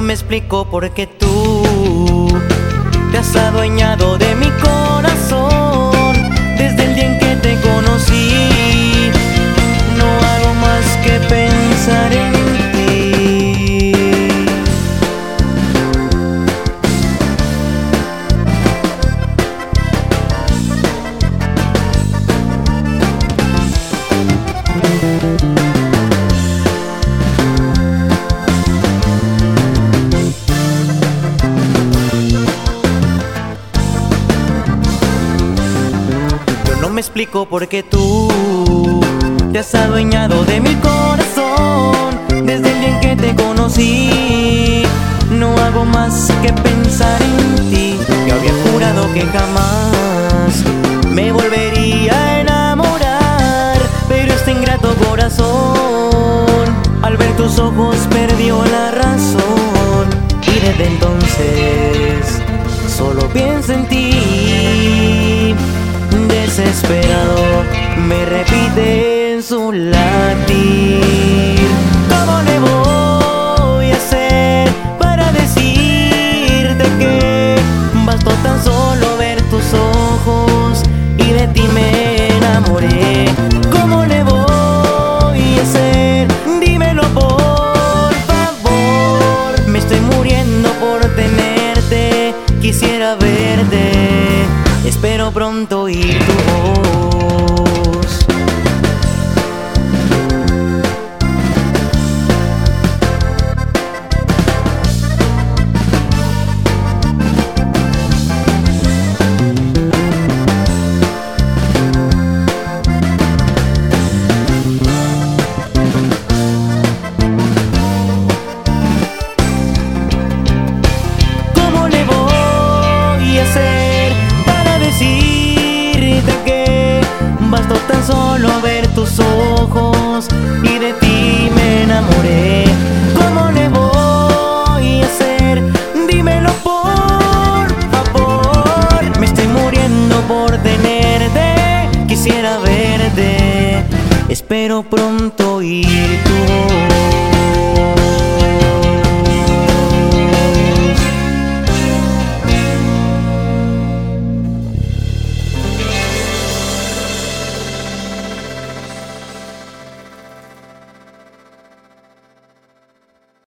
me explico por qué tú te has adueñado de mi corazón me explico por qué tú te has adueñado de mi corazón desde el día en que te conocí. No hago más que pensar en ti. Yo había jurado que jamás me volvería a enamorar, pero este ingrato corazón al ver tus ojos perdió la razón y desde entonces solo pienso en ti me repite en su latir. ¿Cómo le voy a hacer para decirte que bastó tan solo ver tus ojos y de ti me enamoré? ¿Cómo le voy a hacer? Dímelo por favor. Me estoy muriendo por tenerte, quisiera verte. Espero pronto oír tu voz. Bastó tan solo ver tus ojos y de ti me enamoré? ¿Cómo le voy a hacer? Dímelo por favor. Me estoy muriendo por tenerte, quisiera verte. Espero pronto